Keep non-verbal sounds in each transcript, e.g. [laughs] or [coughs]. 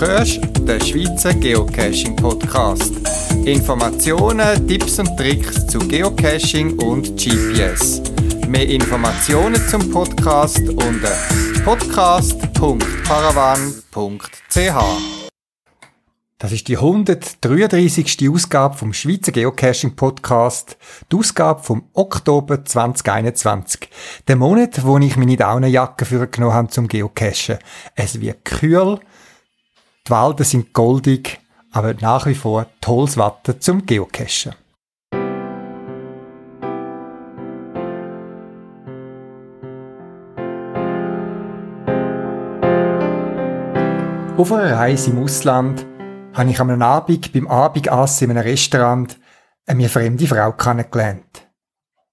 hörst den Schweizer Geocaching Podcast. Informationen, Tipps und Tricks zu Geocaching und GPS. Mehr Informationen zum Podcast unter podcast.paravan.ch. Das ist die 133. Ausgabe vom Schweizer Geocaching Podcast, die Ausgabe vom Oktober 2021. Der Monat, wo ich meine Daunenjacke für genommen habe zum Geocachen. Es wird kühl, die Wälder sind goldig, aber nach wie vor tolles Wetter zum Geocachen. Auf einer Reise im Ausland habe ich am Abend beim Abendessen in einem Restaurant eine mir fremde Frau kennengelernt.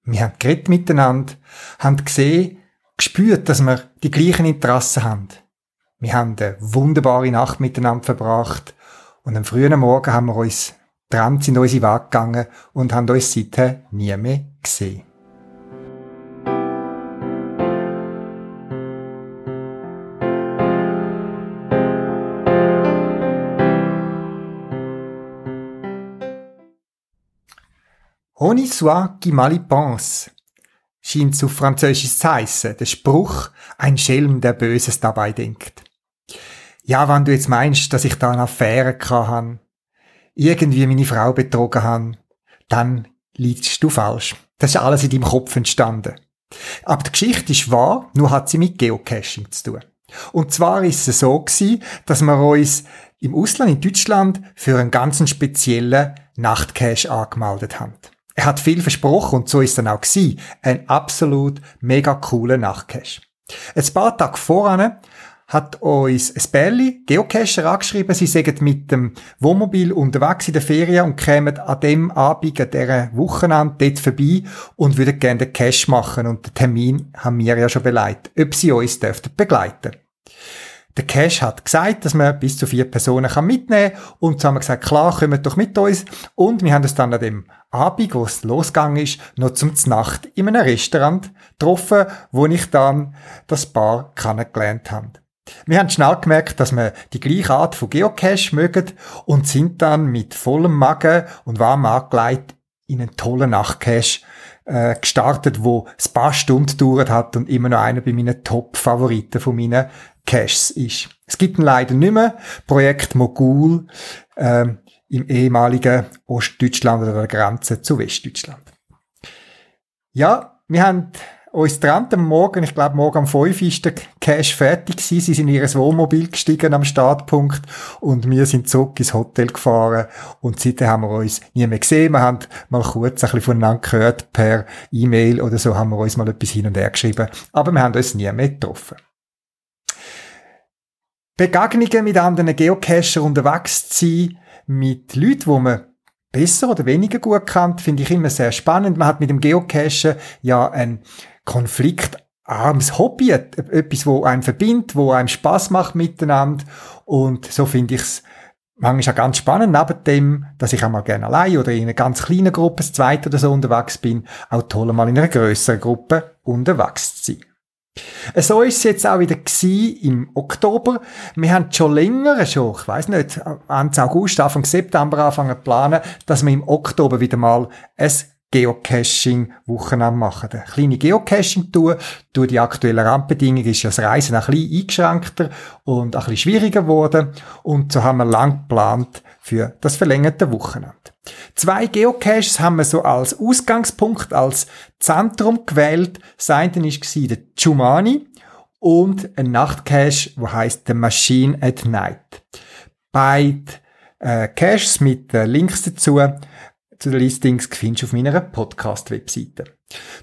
Wir haben geredet miteinander, haben gesehen, gespürt, dass wir die gleichen Interessen haben. Wir haben eine wunderbare Nacht miteinander verbracht und am frühen Morgen haben wir uns getrennt in unsere Weg gegangen und haben uns seither nie mehr gesehen. Honi soit qui mal y pense, scheint auf Französisch zu heissen, der Spruch, ein Schelm, der Böses dabei denkt. Ja, wenn du jetzt meinst, dass ich da eine Affäre hatte, irgendwie meine Frau betrogen habe, dann liegst du falsch. Das ist alles in deinem Kopf entstanden. Aber die Geschichte ist wahr, nur hat sie mit Geocaching zu tun. Und zwar ist es so gewesen, dass wir uns im Ausland, in Deutschland, für einen ganz speziellen Nachtcache angemeldet haben. Er hat viel versprochen und so ist dann auch gewesen. Ein absolut mega cooler Nachtcache. Ein paar Tage voran hat uns ein Bärli, Geocacher, angeschrieben, sie sägen mit dem Wohnmobil unterwegs in der Ferien und kämen an dem Abend, an dieser Wochenende dort vorbei und würden gerne den Cache machen und den Termin haben wir ja schon beleidigt, ob sie uns dürften begleiten. Der Cash hat gesagt, dass man bis zu vier Personen kann mitnehmen kann. Und so haben wir gesagt, klar, kommt doch mit uns. Und wir haben uns dann an dem Abend, wo es losgegangen ist, noch zum Nacht in einem Restaurant getroffen, wo ich dann das Paar kennengelernt habe. Wir haben schnell gemerkt, dass wir die gleiche Art von Geocache mögen und sind dann mit vollem Magen und warm angelegt in einen tollen Nachtcache äh, gestartet, wo ein paar Stunden gedauert hat und immer noch einer bei meinen Top-Favoriten von meinen Caches ist. Es gibt ihn leider nicht mehr. Projekt Mogul ähm, im ehemaligen Ostdeutschland oder der Grenze zu Westdeutschland. Ja, wir haben uns getrennt am Morgen, ich glaube morgen um 5 ist der Cash fertig gewesen. Sie sind in ihr Wohnmobil gestiegen am Startpunkt und wir sind zurück ins Hotel gefahren und seitdem haben wir uns nie mehr gesehen. Wir haben mal kurz ein bisschen voneinander gehört per E-Mail oder so haben wir uns mal etwas hin und her geschrieben, aber wir haben uns nie mehr getroffen. Begegnungen mit anderen Geocacher unterwegs zu sein, mit Leuten, wo man besser oder weniger gut kennt, finde ich immer sehr spannend. Man hat mit dem Geocachen ja ein konfliktarmes Hobby, etwas, wo einen verbindet, wo einem Spaß macht miteinander. Und so finde ich es manchmal auch ganz spannend, neben dem, dass ich einmal gerne allein oder in einer ganz kleinen Gruppe, das zweite oder so unterwegs bin, auch toll mal in einer größeren Gruppe unterwegs zu sein. So ist es jetzt auch wieder im Oktober. Wir haben schon länger, schon, ich weiß nicht, Ende August, Anfang September anfangen zu planen, dass wir im Oktober wieder mal ein Geocaching-Wochenende machen. Eine kleine Geocaching-Tour. Durch die aktuellen Randbedingungen ist ja das Reisen ein bisschen eingeschränkter und ein bisschen schwieriger geworden. Und so haben wir lang geplant für das verlängerte Wochenende. Zwei Geocaches haben wir so als Ausgangspunkt, als Zentrum gewählt. Das eine war der Chumani und ein Nachtcache, wo heißt The Machine at Night. Beide äh, Caches mit äh, Links dazu zu den Listings findest du auf meiner Podcast-Webseite.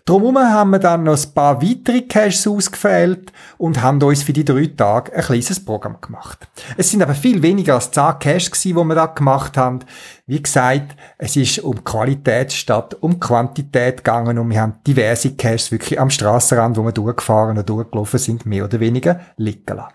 Drumherum haben wir dann noch ein paar weitere Caches ausgefällt und haben uns für die drei Tage ein kleines Programm gemacht. Es sind aber viel weniger als 10 Caches gewesen, die wir da gemacht haben. Wie gesagt, es ist um Qualität statt um Quantität gegangen und wir haben diverse Caches wirklich am Strassenrand, wo wir durchgefahren und durchgelaufen sind, mehr oder weniger liegen lassen.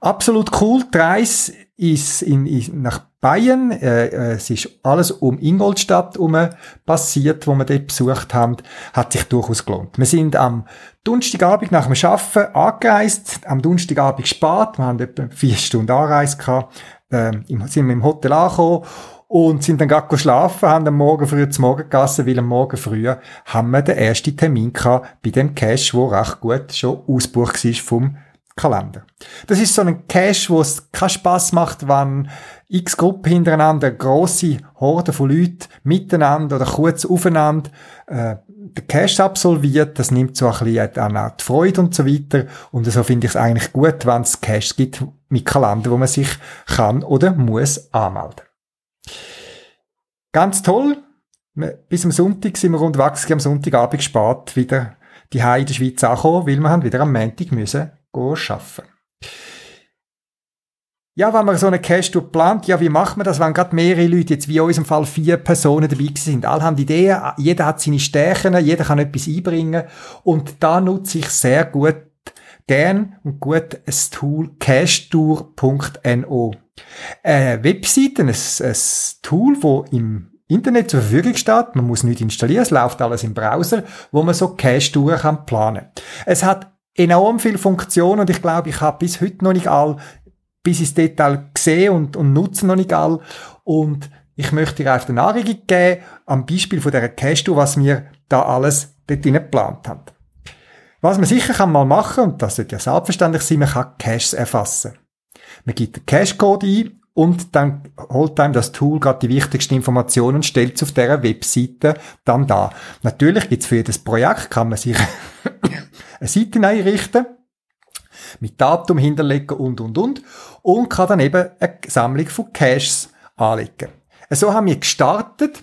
Absolut cool. Die Reise ist in, in, nach Bayern. Äh, äh, es ist alles um Ingolstadt herum passiert, wo wir dort besucht haben. Hat sich durchaus gelohnt. Wir sind am Donnerstagabend nach dem Arbeiten angereist. Am Donnerstagabend spät. Wir haben etwa vier Stunden Anreise gehabt. Äh, sind wir im Hotel angekommen und sind dann gerade schlafen, haben am Morgen früh zum Morgen gegessen, weil am Morgen früh haben wir den ersten Termin gehabt bei dem Cash, wo recht gut schon ausgebucht war vom Kalender. Das ist so ein Cache, wo es keinen Spass macht, wenn x Gruppen hintereinander, grosse Horden von Leuten miteinander oder kurz aufeinander äh, den Cache absolviert. Das nimmt so ein bisschen an auch die Freude und so weiter. Und so finde ich es eigentlich gut, wenn es Caches gibt mit Kalender, wo man sich kann oder muss anmelden. Ganz toll. Bis am Sonntag sind wir rund am Sonntagabend spät wieder die in der Schweiz angekommen, weil wir haben wieder am Montag müssen arbeiten. Ja, wenn man so einen Cash plant, ja, wie macht man das, wenn gerade mehrere Leute, jetzt wie in unserem Fall vier Personen dabei sind? Alle haben Ideen, jeder hat seine Stärken, jeder kann etwas einbringen. Und da nutze ich sehr gut, gern und gut das Tool cashtour.no. Eine Webseite, ein, ein Tool, wo im Internet zur Verfügung steht. Man muss nicht installieren, es läuft alles im Browser, wo man so Cache-Touren kann planen. Es hat enorm viele Funktionen und ich glaube, ich habe bis heute noch nicht all, bis ins Detail gesehen und, und nutze noch nicht all. Und ich möchte dir einfach eine Anregung geben, am Beispiel von dieser Cache, was wir da alles dort geplant haben. Was man sicher kann mal machen, und das sollte ja selbstverständlich sein, man kann Caches erfassen. Man gibt den Cache-Code ein und dann holt einem das Tool gerade die wichtigsten Informationen und stellt es auf dieser Webseite dann da. Natürlich gibt's für jedes Projekt, kann man sich [coughs] eine Seite einrichten, mit Datum hinterlegen und, und, und, und kann dann eben eine Sammlung von Caches anlegen. So haben wir gestartet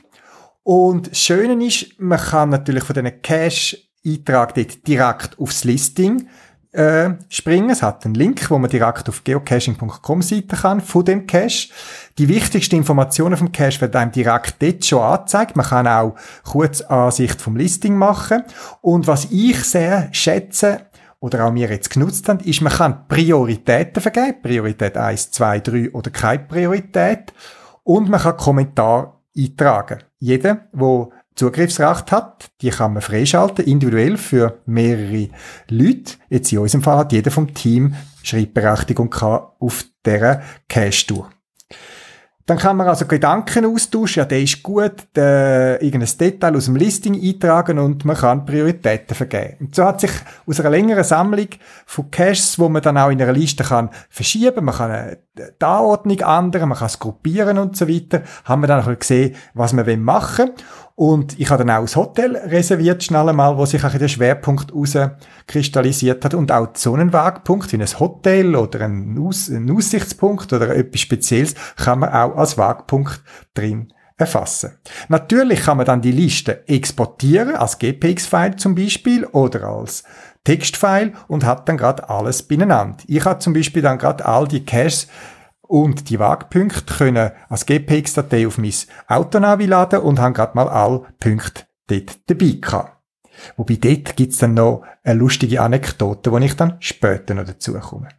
und das Schöne ist, man kann natürlich von diesen Cache-Eintrag dort direkt aufs Listing äh, springen. Es hat einen Link, wo man direkt auf geocaching.com Seite kann von dem Cache. Die wichtigsten Informationen vom Cache werden einem direkt dort schon angezeigt. Man kann auch Kurzansicht vom Listing machen. Und was ich sehr schätze, oder auch wir jetzt genutzt haben, ist, man kann Prioritäten vergeben. Priorität 1, 2, 3 oder keine Priorität. Und man kann Kommentar eintragen. Jeder, der Zugriffsrecht hat, die kann man freischalten, individuell für mehrere Leute. Jetzt in unserem Fall hat jeder vom Team Schreibberechtigung auf dieser Cache-Tour. Dann kann man also Gedanken austauschen, ja, der ist gut, der, irgendein Detail aus dem Listing eintragen und man kann Prioritäten vergeben. Und so hat sich aus einer längeren Sammlung von Caches, wo man dann auch in einer Liste kann verschieben, man kann eine, die Anordnung ändern, man kann es gruppieren und so weiter, haben wir dann auch gesehen, was man machen will. Und ich habe dann auch das Hotel reserviert, schnell einmal, wo sich auch der Schwerpunkt kristallisiert hat und auch so einen Wagpunkt wie ein Hotel oder ein, Aus ein Aussichtspunkt oder etwas Spezielles kann man auch als Wagpunkt drin erfassen. Natürlich kann man dann die Liste exportieren, als GPX-File zum Beispiel oder als Textfile und hat dann gerade alles beieinander. Ich habe zum Beispiel dann gerade all die Caches und die Wagpunkte können als GPX-Datei auf mein Autonavi laden und haben gerade mal alle Punkte dort dabei gehabt. Wobei dort gibt's dann noch eine lustige Anekdote, wo ich dann später noch dazu komme.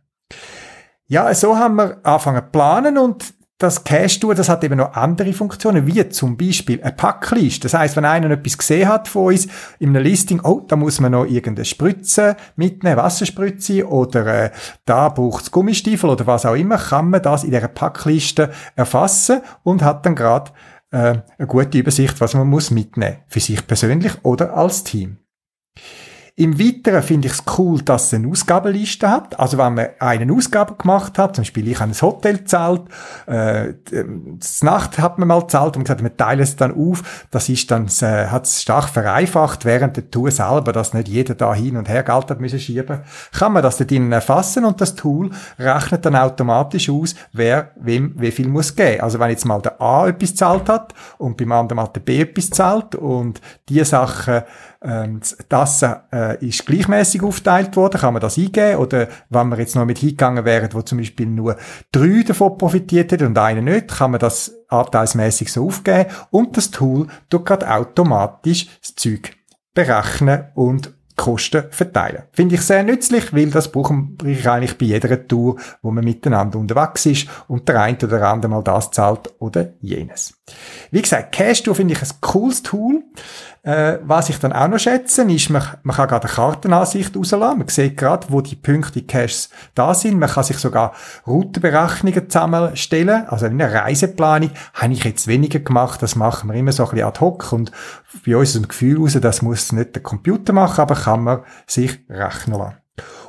Ja, so haben wir angefangen zu planen und das Cache-Tour, das hat eben noch andere Funktionen, wie zum Beispiel eine Packliste. Das heißt, wenn einer etwas gesehen hat von uns in einem Listing, oh, da muss man noch irgendeine Spritze mitnehmen, Wasserspritze oder äh, da braucht es Gummistiefel oder was auch immer, kann man das in dieser Packliste erfassen und hat dann gerade äh, eine gute Übersicht, was man muss mitnehmen, für sich persönlich oder als Team. Im Weiteren finde ich es cool, dass es eine Ausgabenliste hat. Also wenn man eine Ausgabe gemacht hat, zum Beispiel ich habe ein Hotel gezahlt, äh, das Nacht hat man mal gezahlt und gesagt, wir teilen es dann auf. Das ist dann, äh, hat es stark vereinfacht, während der Tour selber, dass nicht jeder da hin und her Geld hat müssen schieben, kann man das dort drinnen erfassen und das Tool rechnet dann automatisch aus, wer wem wie viel muss geben. Also wenn jetzt mal der A etwas zahlt hat und beim anderen mal der B etwas zahlt und die Sachen ähm, das äh, ist gleichmäßig aufteilt worden, kann man das eingeben oder wenn man jetzt noch mit hingegangen wäre, wo zum Beispiel nur drei davon profitiert hätten und einer nicht, kann man das anteilsmäßig so aufgeben und das Tool tut gerade automatisch das Zeug berechnen und Kosten verteilen. Finde ich sehr nützlich, weil das brauche ich eigentlich bei jeder Tour, wo man miteinander unterwegs ist und der eine oder andere mal das zahlt oder jenes. Wie gesagt, Cash Tour finde ich ein cooles Tool. Äh, was ich dann auch noch schätze, ist, man, man kann gerade eine Kartenansicht rauslassen. Man sieht gerade, wo die Punkte Caches da sind. Man kann sich sogar Routenberechnungen zusammenstellen. Also in einer Reiseplanung habe ich jetzt weniger gemacht. Das machen wir immer so ein bisschen ad hoc. Und bei uns ist ein Gefühl raus, das muss nicht der Computer machen, aber kann man sich rechnen lassen.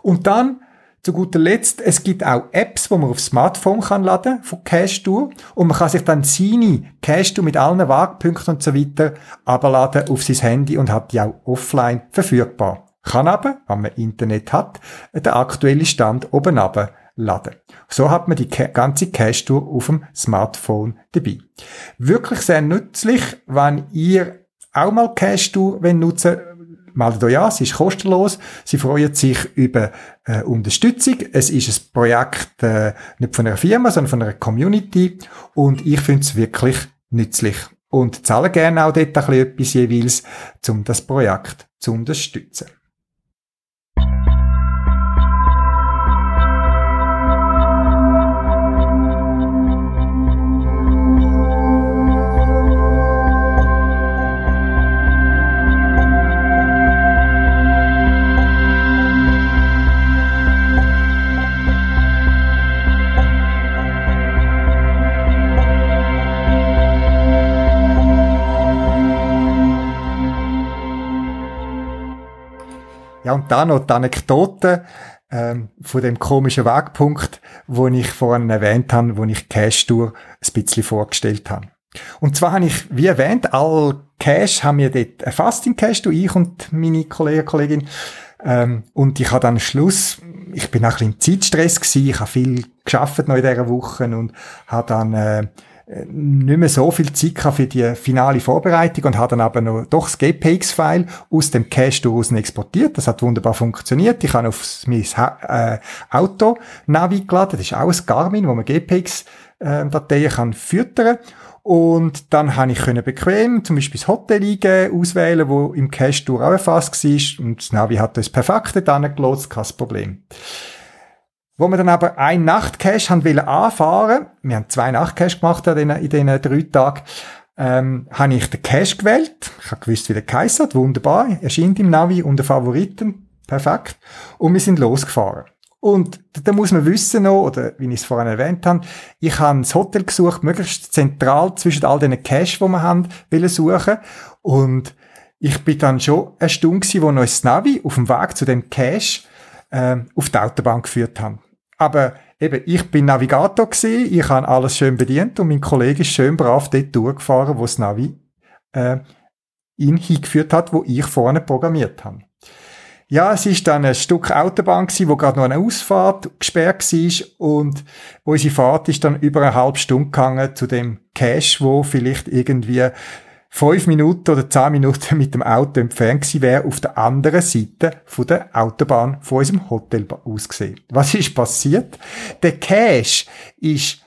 Und dann zu guter Letzt, es gibt auch Apps, wo man aufs Smartphone kann laden von Cashtour und man kann sich dann seine Cashtour mit allen Waagpunkten und so weiter abladen auf sein Handy und hat die auch offline verfügbar. Kann aber, wenn man Internet hat, den aktuellen Stand oben laden. So hat man die ganze Cashtour auf dem Smartphone dabei. Wirklich sehr nützlich, wenn ihr auch mal Cashtour nutzen meldet euch an, sie ist kostenlos. Sie freuen sich über äh, Unterstützung. Es ist ein Projekt äh, nicht von einer Firma, sondern von einer Community und ich finde es wirklich nützlich und zahle gerne auch dort ein bisschen etwas jeweils, um das Projekt zu unterstützen. Und dann noch die Anekdote ähm, von dem komischen Wegpunkt, wo ich vorhin erwähnt habe, wo ich Cash Tour ein bisschen vorgestellt habe. Und zwar habe ich, wie erwähnt, all Cash haben wir dort erfasst in Cash Tour, ich und meine Kollegen, Kollegin. Ähm, und ich habe dann Schluss, ich bin auch ein bisschen im Zeitstress gewesen, ich habe viel geschafft noch in dieser Woche und habe dann äh, nicht mehr so viel Zeit für die finale Vorbereitung und habe dann aber noch doch das GPX-File aus dem Cache daraus exportiert. Das hat wunderbar funktioniert. Ich habe auf mein äh, Auto Navi geladen. Das ist auch ein Garmin, wo man GPX-Dateien äh, kann füttern und dann habe ich können bequem zum Beispiel das Hotel eingeben, auswählen, wo im Cache auch erfasst war. Und das Navi hat das perfekte dann gelotst, kein Problem. Wo wir dann aber ein Nachtcache haben wollen anfahren, wir haben zwei Nachtcache gemacht in diesen, in diesen drei Tagen, ähm, habe ich den Cache gewählt. Ich habe gewusst, wie der Kaiser hat. Wunderbar. Erscheint im Navi unter Favoriten. Perfekt. Und wir sind losgefahren. Und da muss man wissen noch, oder wie ich es vorhin erwähnt habe, ich habe das Hotel gesucht, möglichst zentral zwischen all den Caches, die wir haben, wollen suchen. Und ich bin dann schon eine Stunde gewesen, wo noch das Navi auf dem Weg zu dem Cache äh, auf die Autobahn geführt haben. Aber eben, ich bin Navigator gewesen, ich habe alles schön bedient und mein Kollege ist schön brav dort durchgefahren, wo das Navi äh, ihn hingeführt hat, wo ich vorne programmiert habe. Ja, es ist dann ein Stück Autobahn gewesen, wo gerade noch eine Ausfahrt gesperrt war und unsere Fahrt ist dann über eine halbe Stunde gegangen zu dem Cache, wo vielleicht irgendwie fünf Minuten oder zehn Minuten [laughs] mit dem Auto entfernt gewesen wäre, auf der anderen Seite von der Autobahn von unserem Hotel ausgesehen. Was ist passiert? Der Cache ist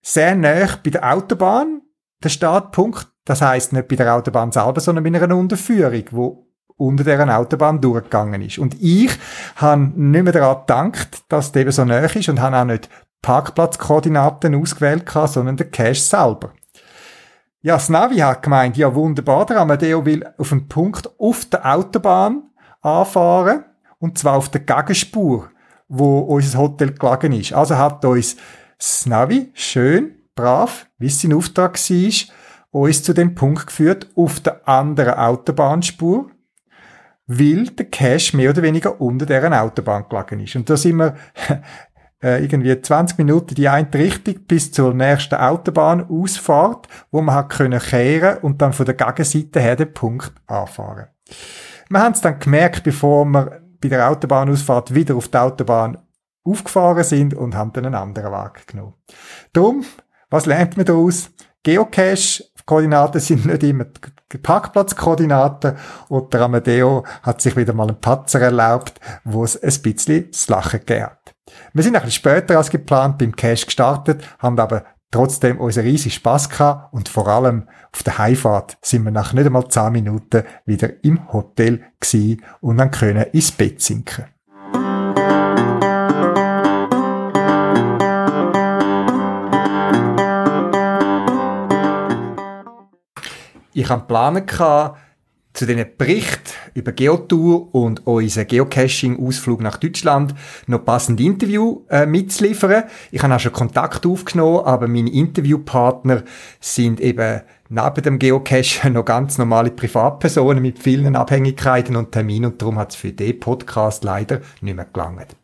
sehr nah bei der Autobahn, der Startpunkt. Das heißt nicht bei der Autobahn selber, sondern bei einer Unterführung, wo unter deren Autobahn durchgegangen ist. Und ich habe nicht mehr daran gedacht, dass der eben so nah ist und habe auch nicht Parkplatzkoordinaten ausgewählt, sondern der Cache selber. Ja, das Navi hat gemeint, ja wunderbar, der Amadeo will auf einen Punkt auf der Autobahn anfahren, und zwar auf der Gegenspur, wo unser Hotel gelegen ist. Also hat uns das Navi schön, brav, wie es sein Auftrag war, uns zu dem Punkt geführt, auf der anderen Autobahnspur, weil der Cache mehr oder weniger unter deren Autobahn gelegen ist. Und da sind wir [laughs] äh, irgendwie 20 Minuten die eine Richtung bis zur nächsten Autobahnausfahrt, wo man hat können kehren und dann von der Gegenseite her den Punkt anfahren. Wir haben es dann gemerkt, bevor wir bei der Autobahnausfahrt wieder auf die Autobahn aufgefahren sind und haben dann einen anderen Weg genommen. Drum, was lernt man daraus? Geocache Koordinaten sind nicht immer die Parkplatzkoordinaten und der Amadeo hat sich wieder mal einen Patzer erlaubt, wo es ein bisschen das Lachen gegeben hat. Wir sind ein bisschen später als geplant beim Cache gestartet, haben aber trotzdem unseren riesig Spass gehabt und vor allem auf der Heimfahrt sind wir nach nicht einmal 10 Minuten wieder im Hotel gewesen und dann können ins Bett sinken. Ich hatte Pläne zu diesen Bericht über Geotour und unseren Geocaching-Ausflug nach Deutschland noch passende Interview äh, mitzuliefern. Ich habe auch schon Kontakt aufgenommen, aber meine Interviewpartner sind eben neben dem Geocachen noch ganz normale Privatpersonen mit vielen Abhängigkeiten und Terminen und darum hat es für den Podcast leider nicht mehr gelangt.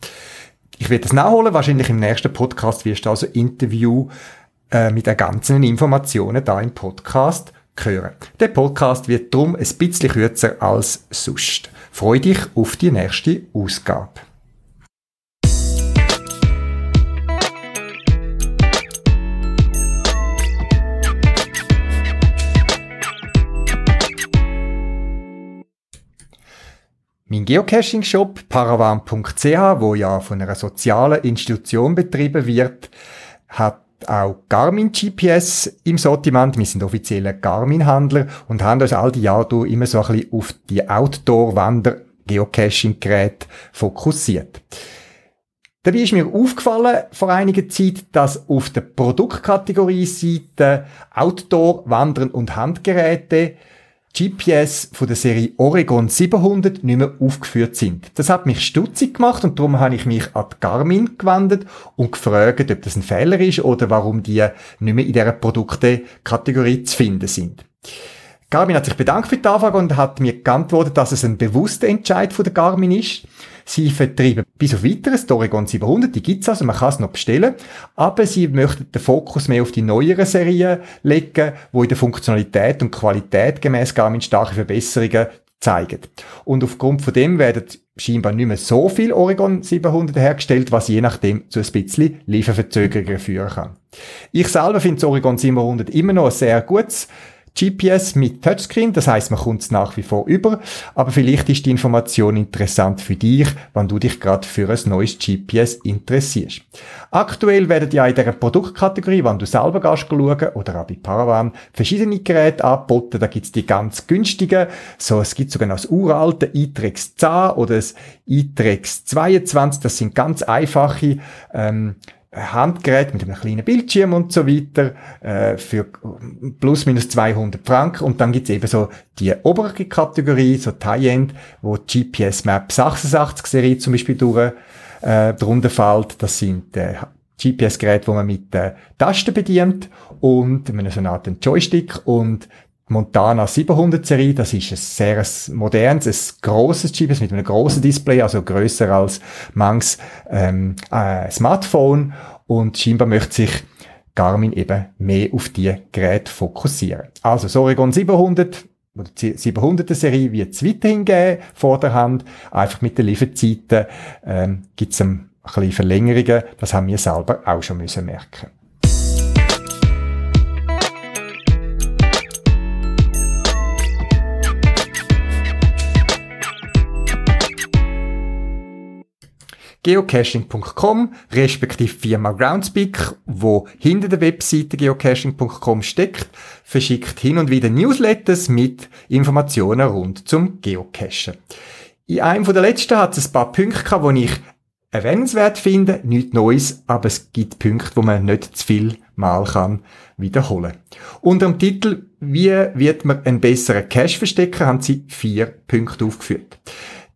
Ich werde das nachholen, wahrscheinlich im nächsten Podcast wirst du also Interview äh, mit den ganzen Informationen da im Podcast hören. Der Podcast wird drum ein bisschen kürzer als sonst. Freu dich auf die nächste Ausgabe. Mein Geocaching-Shop paravan.ch, wo ja von einer sozialen Institution betrieben wird, hat auch Garmin GPS im Sortiment. Wir sind offizieller Garmin-Handler und haben uns all die Jahre immer so ein bisschen auf die Outdoor-Wander-Geocaching-Geräte fokussiert. Dabei ist mir aufgefallen vor einiger Zeit, dass auf der Produktkategorie-Seite Outdoor, Wandern und Handgeräte GPS von der Serie Oregon 700 nicht mehr aufgeführt sind. Das hat mich stutzig gemacht und darum habe ich mich an Garmin gewendet und gefragt, ob das ein Fehler ist oder warum die nicht mehr in dieser Produktekategorie zu finden sind. Garmin hat sich bedankt für die Anfrage und hat mir geantwortet, dass es ein bewusster Entscheid von der Garmin ist. Sie vertreiben bis auf weiteres die Oregon 700, die gibt's also, man kann es noch bestellen, aber sie möchten den Fokus mehr auf die neueren Serien legen, wo in der Funktionalität und Qualität gemäß Garmin starke Verbesserungen zeigen. Und aufgrund von dem werden scheinbar nicht mehr so viel Oregon 700 hergestellt, was je nachdem zu ein bisschen Lieferverzögerungen führen kann. Ich selber finde das Oregon 700 immer noch ein sehr gutes GPS mit Touchscreen, das heißt, man kommt es nach wie vor über, aber vielleicht ist die Information interessant für dich, wenn du dich gerade für ein neues GPS interessierst. Aktuell werden ja in dieser Produktkategorie, wenn du selber gehst schauen, oder auch bei Paravan, verschiedene Geräte angeboten. Da gibt's die ganz günstigen, so, es gibt sogar noch das uralte iTrex 10 oder das iTrex 22, das sind ganz einfache, ähm, Handgerät mit einem kleinen Bildschirm und so weiter äh, für plus minus 200 Franken und dann gibt's eben so die obere Kategorie, so High-End, wo die GPS Map 86 Serie zum Beispiel durch, äh, drunter fällt. Das sind äh, GPS-Geräte, wo man mit äh, Tasten bedient und mit so einer Art Joystick und Montana 700 Serie, das ist ein sehr modernes, ein grosses GPS mit einem grossen Display, also grösser als manches ähm, äh, Smartphone und scheinbar möchte sich Garmin eben mehr auf die Geräte fokussieren. Also das Oregon 700 oder die 700er Serie wird es weiterhin geben, vor der Hand. Einfach mit den Lieferzeiten ähm, gibt es ein bisschen Verlängerungen. Das haben wir selber auch schon müssen merken. geocaching.com, respektive Firma Groundspeak, wo hinter der Webseite geocaching.com steckt, verschickt hin und wieder Newsletters mit Informationen rund zum Geocachen. In einem der letzten hat es ein paar Punkte gehabt, die ich erwähnenswert finde, nichts Neues, aber es gibt Punkte, wo man nicht zu viel mal kann wiederholen. Unter dem Titel Wie wird man einen besseren Cache verstecken, haben sie vier Punkte aufgeführt.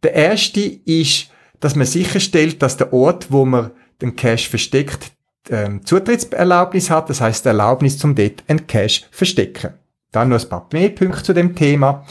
Der erste ist dass man sicherstellt, dass der Ort, wo man den Cache versteckt, ähm, Zutrittserlaubnis hat, das heißt Erlaubnis zum dort einen Cache verstecken. Dann noch ein paar mehr Punkte zu dem Thema.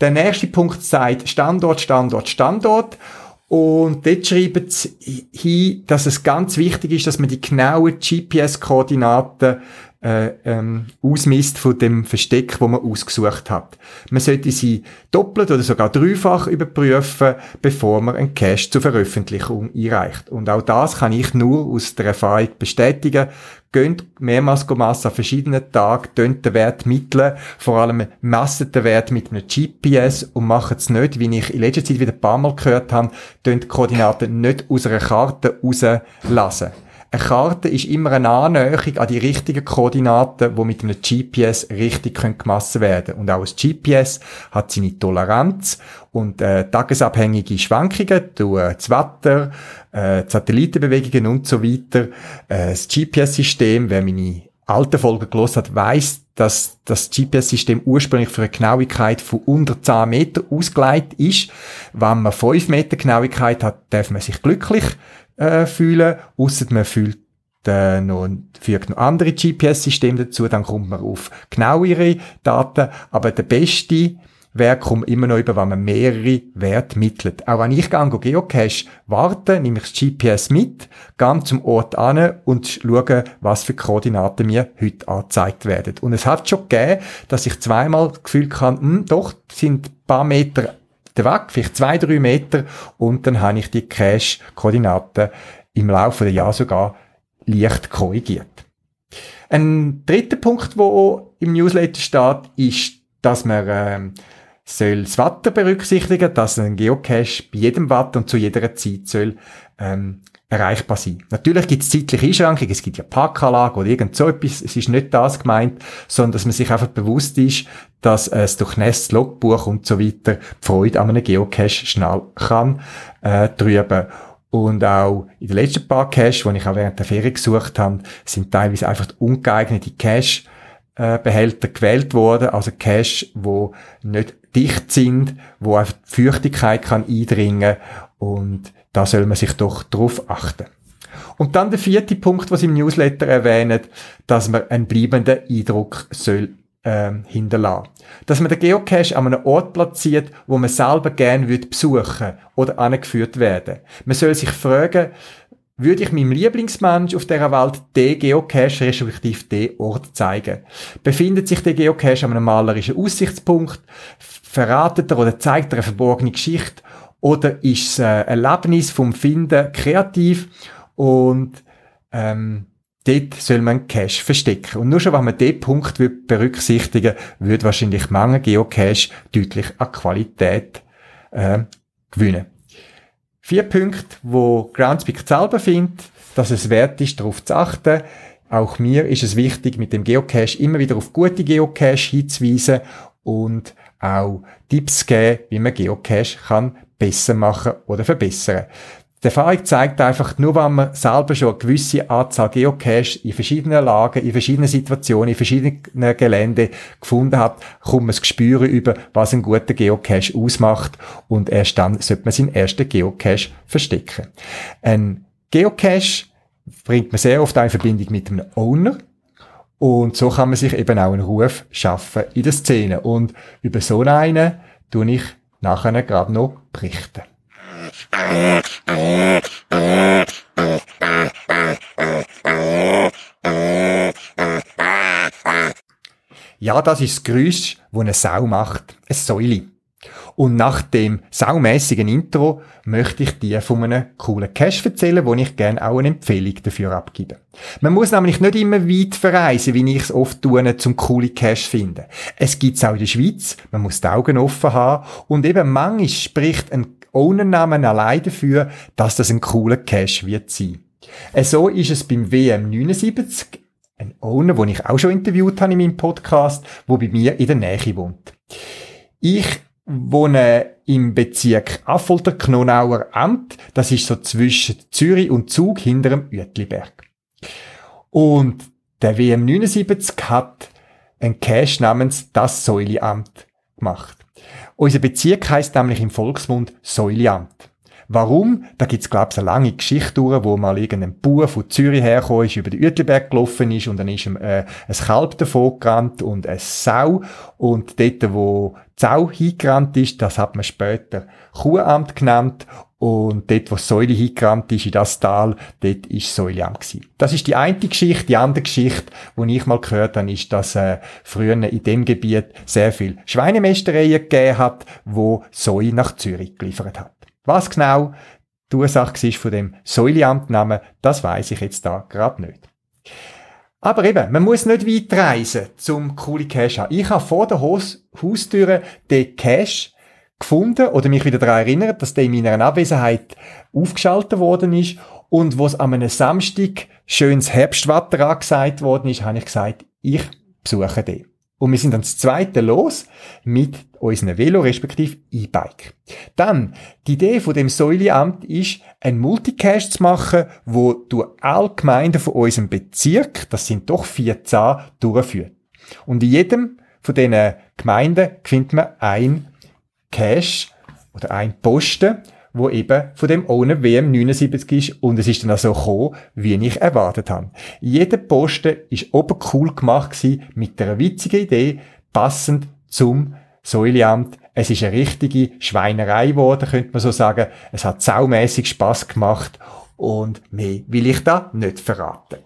Der nächste Punkt sagt Standort, Standort, Standort. Und dort schreiben sie hin, dass es ganz wichtig ist, dass man die genauen GPS-Koordinaten äh, ähm, ausmisst von dem Versteck, wo man ausgesucht hat. Man sollte sie doppelt oder sogar dreifach überprüfen, bevor man einen Cache zur Veröffentlichung einreicht. Und auch das kann ich nur aus der Erfahrung bestätigen. Gönnt mehrmals messen an verschiedenen Tagen, tönt den Wert mitteln, vor allem messen den Wert mit einem GPS und machen es nicht, wie ich in letzter Zeit wieder ein paar Mal gehört habe, die Koordinaten nicht aus einer Karte rauslassen. Eine Karte ist immer eine Annäherung an die richtigen Koordinaten, die mit einem GPS richtig gemessen werden können. Und auch das GPS hat seine Toleranz und äh, tagesabhängige Schwankungen durch äh, das Wetter, äh, Satellitenbewegungen und so weiter. Äh, das GPS-System, wer meine alten Folgen gelesen hat, weiss, dass das GPS-System ursprünglich für eine Genauigkeit von unter 10 Meter ausgelegt ist. Wenn man 5 Meter Genauigkeit hat, darf man sich glücklich äh, fühlen, ausser man fühlt äh, noch, fügt noch andere GPS-Systeme dazu, dann kommt man auf genauere Daten, aber der beste Wert kommt immer noch über, wenn man mehrere Werte mittelt. Auch wenn ich gehe Geocache warte, nehme ich das GPS mit, gehe zum Ort an und schaue, was für Koordinaten mir heute angezeigt werden. Und es hat schon gegeben, dass ich zweimal das Gefühl kann, hm, doch, sind ein paar Meter weg, vielleicht zwei, drei Meter, und dann habe ich die Cache-Koordinaten im Laufe der Jahre sogar leicht korrigiert. Ein dritter Punkt, wo im Newsletter steht, ist, dass man ähm, soll das Wetter berücksichtigen, dass ein Geocache bei jedem Wetter und zu jeder Zeit soll ähm, erreichbar sein. Natürlich gibt es zeitliche Einschränkungen, es gibt ja Parkanlagen oder irgend so etwas, es ist nicht das gemeint, sondern dass man sich einfach bewusst ist, dass es durch Nest, Logbuch und so weiter die Freude an einem Geocache schnell kann äh, trüben. Und auch in den letzten paar Cache, die ich auch während der Ferien gesucht habe, sind teilweise einfach ungeeignete Cache äh, Behälter gewählt worden, also Cache, wo nicht dicht sind, wo einfach die Feuchtigkeit kann eindringen und da soll man sich doch drauf achten. Und dann der vierte Punkt, was im Newsletter erwähnt, dass man einen bleibenden Eindruck soll ähm, hinterlassen. Dass man den Geocache an einem Ort platziert, wo man selber gerne würde besuchen oder angeführt werden. Man soll sich fragen, würde ich meinem Lieblingsmensch auf dieser Welt den Geocache respektive den Ort zeigen? Befindet sich der Geocache an einem malerischen Aussichtspunkt? Verratet er oder zeigt er eine verborgene Geschichte? Oder ist es ein Erlebnis vom Finden kreativ? Und ähm, dort soll man Cache verstecken. Und nur schon, wenn man diesen Punkt berücksichtigen würde, würde wahrscheinlich manche Geocache deutlich an Qualität äh, gewinnen. Vier Punkte, wo Groundspeak selber findet, dass es wert ist, darauf zu achten. Auch mir ist es wichtig, mit dem Geocache immer wieder auf gute Geocache hinzuweisen und auch Tipps geben, wie man Geocache kann besser machen oder verbessern. Die Erfahrung zeigt einfach, nur wenn man selber schon eine gewisse Anzahl Geocaches in verschiedenen Lagen, in verschiedenen Situationen, in verschiedenen Gelände gefunden hat, kommt man das Gespür über, was ein guter Geocache ausmacht und erst dann sollte man seinen ersten Geocache verstecken. Ein Geocache bringt man sehr oft in Verbindung mit einem Owner, und so kann man sich eben auch einen Ruf schaffen in der Szene. Und über so einen tue ich nachher gerade noch berichten. Ja, das ist das Geräusch, das eine Sau macht. Eine Säule. Und nach dem saumässigen Intro möchte ich dir von einem coolen Cache erzählen, wo ich gerne auch eine Empfehlung dafür abgebe. Man muss nämlich nicht immer weit verreisen, wie ich es oft tue, zum coole Cache finden. Es gibt's auch in der Schweiz, man muss die Augen offen haben und eben manchmal spricht ein Ownernamen allein dafür, dass das ein cooler Cache wird sein. Äh, so ist es beim WM79, ein Owner, den ich auch schon interviewt habe in meinem Podcast, wo bei mir in der Nähe wohnt. Ich wohne im Bezirk Affolter-Knonauer Amt. Das ist so zwischen Zürich und Zug hinter dem Uetliberg. Und der WM79 hat ein Cache namens das Säuliamt gemacht. Unser Bezirk heißt nämlich im Volksmund Säuliamt. Warum? Da gibt's glaub's eine lange Geschichte durch, wo mal irgendein Bauer von Zürich hergekommen ist, über den Uetliberg gelaufen ist und dann ist ihm äh, ein Kalb davon gerannt und eine Sau und dort, wo die Sau hingerannt ist, das hat man später Kuhamt genannt und dort, wo Säule hingerannt ist, in das Tal, dort ist Säuleamt gewesen. Das ist die eine Geschichte. Die andere Geschichte, die ich mal gehört habe, ist, dass äh, früher in dem Gebiet sehr viel Schweinemästereien gegeben hat, wo Säue nach Zürich geliefert hat. Was genau die Ursache ist von dem Säuliamtnamen, das weiß ich jetzt da gerade nicht. Aber eben, man muss nicht weit reisen, zum coole Cache haben. Ich habe vor der Haus Haustüre den Cache gefunden oder mich wieder daran erinnert, dass der in meiner Abwesenheit aufgeschaltet worden ist Und wo es an einem Samstag schönes Herbstwetter angesagt worden ist, habe ich gesagt, ich besuche den. Und wir sind dann das zweite los mit unserem Velo, respektive E-Bike. Dann, die Idee von dem Säuleamt ist, ein Multicache zu machen, wo du alle Gemeinden von unserem Bezirk, das sind doch 14, durchführt. Und in jedem von diesen Gemeinden findet man ein Cache oder ein Posten, wo eben von dem ohne WM 79 ist und es ist dann auch so gekommen, wie ich erwartet habe. Jeder Posten ist oben cool gemacht gewesen, mit einer witzigen Idee, passend zum Säuleamt. Es ist eine richtige Schweinerei geworden, könnte man so sagen. Es hat saumässig Spaß gemacht und mehr will ich da nicht verraten.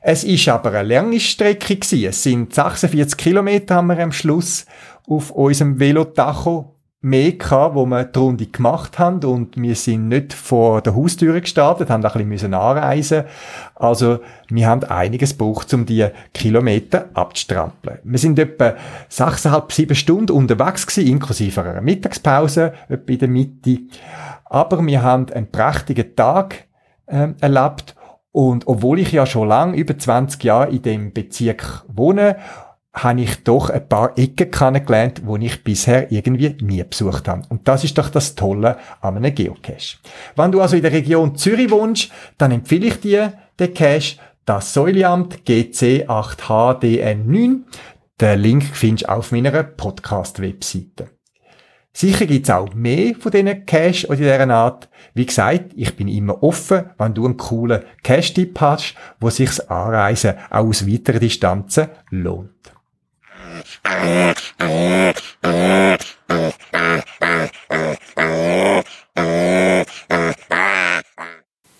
Es ist aber eine lange Strecke gewesen. Es sind 46 Kilometer haben wir am Schluss auf unserem Velotacho mehr gehabt, wo wir die Runde gemacht haben und wir sind nicht vor der Haustüre gestartet, haben ein bisschen anreisen Also wir haben einiges gebraucht, um die Kilometer abzustrampeln. Wir sind etwa 6,5, 7 Stunden unterwegs gewesen, inklusive einer Mittagspause, etwa in der Mitte. Aber wir haben einen prächtigen Tag äh, erlebt und obwohl ich ja schon lange, über 20 Jahre in dem Bezirk wohne habe ich doch ein paar Ecken kennengelernt, wo ich bisher irgendwie nie besucht habe. Und das ist doch das Tolle an einem Geocache. Wenn du also in der Region Zürich wohnst, dann empfehle ich dir den Cache, das Säuleamt GC8HDN9. Den Link findest du auf meiner Podcast-Webseite. Sicher gibt's auch mehr von diesen Cache oder dieser Art. Wie gesagt, ich bin immer offen, wenn du einen coolen Cache-Tipp hast, wo sich's Anreisen auch aus weiteren Distanzen lohnt.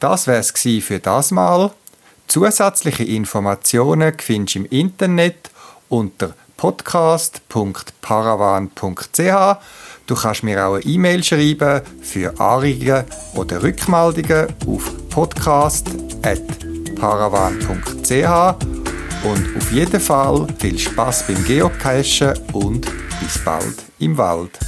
Das wär's für das Mal. Zusätzliche Informationen findest du im Internet unter podcast.paravan.ch. Du kannst mir auch eine E-Mail schreiben für Anregungen oder Rückmeldungen auf podcast.paravan.ch und auf jeden Fall viel Spaß beim Geocachen und bis bald im Wald.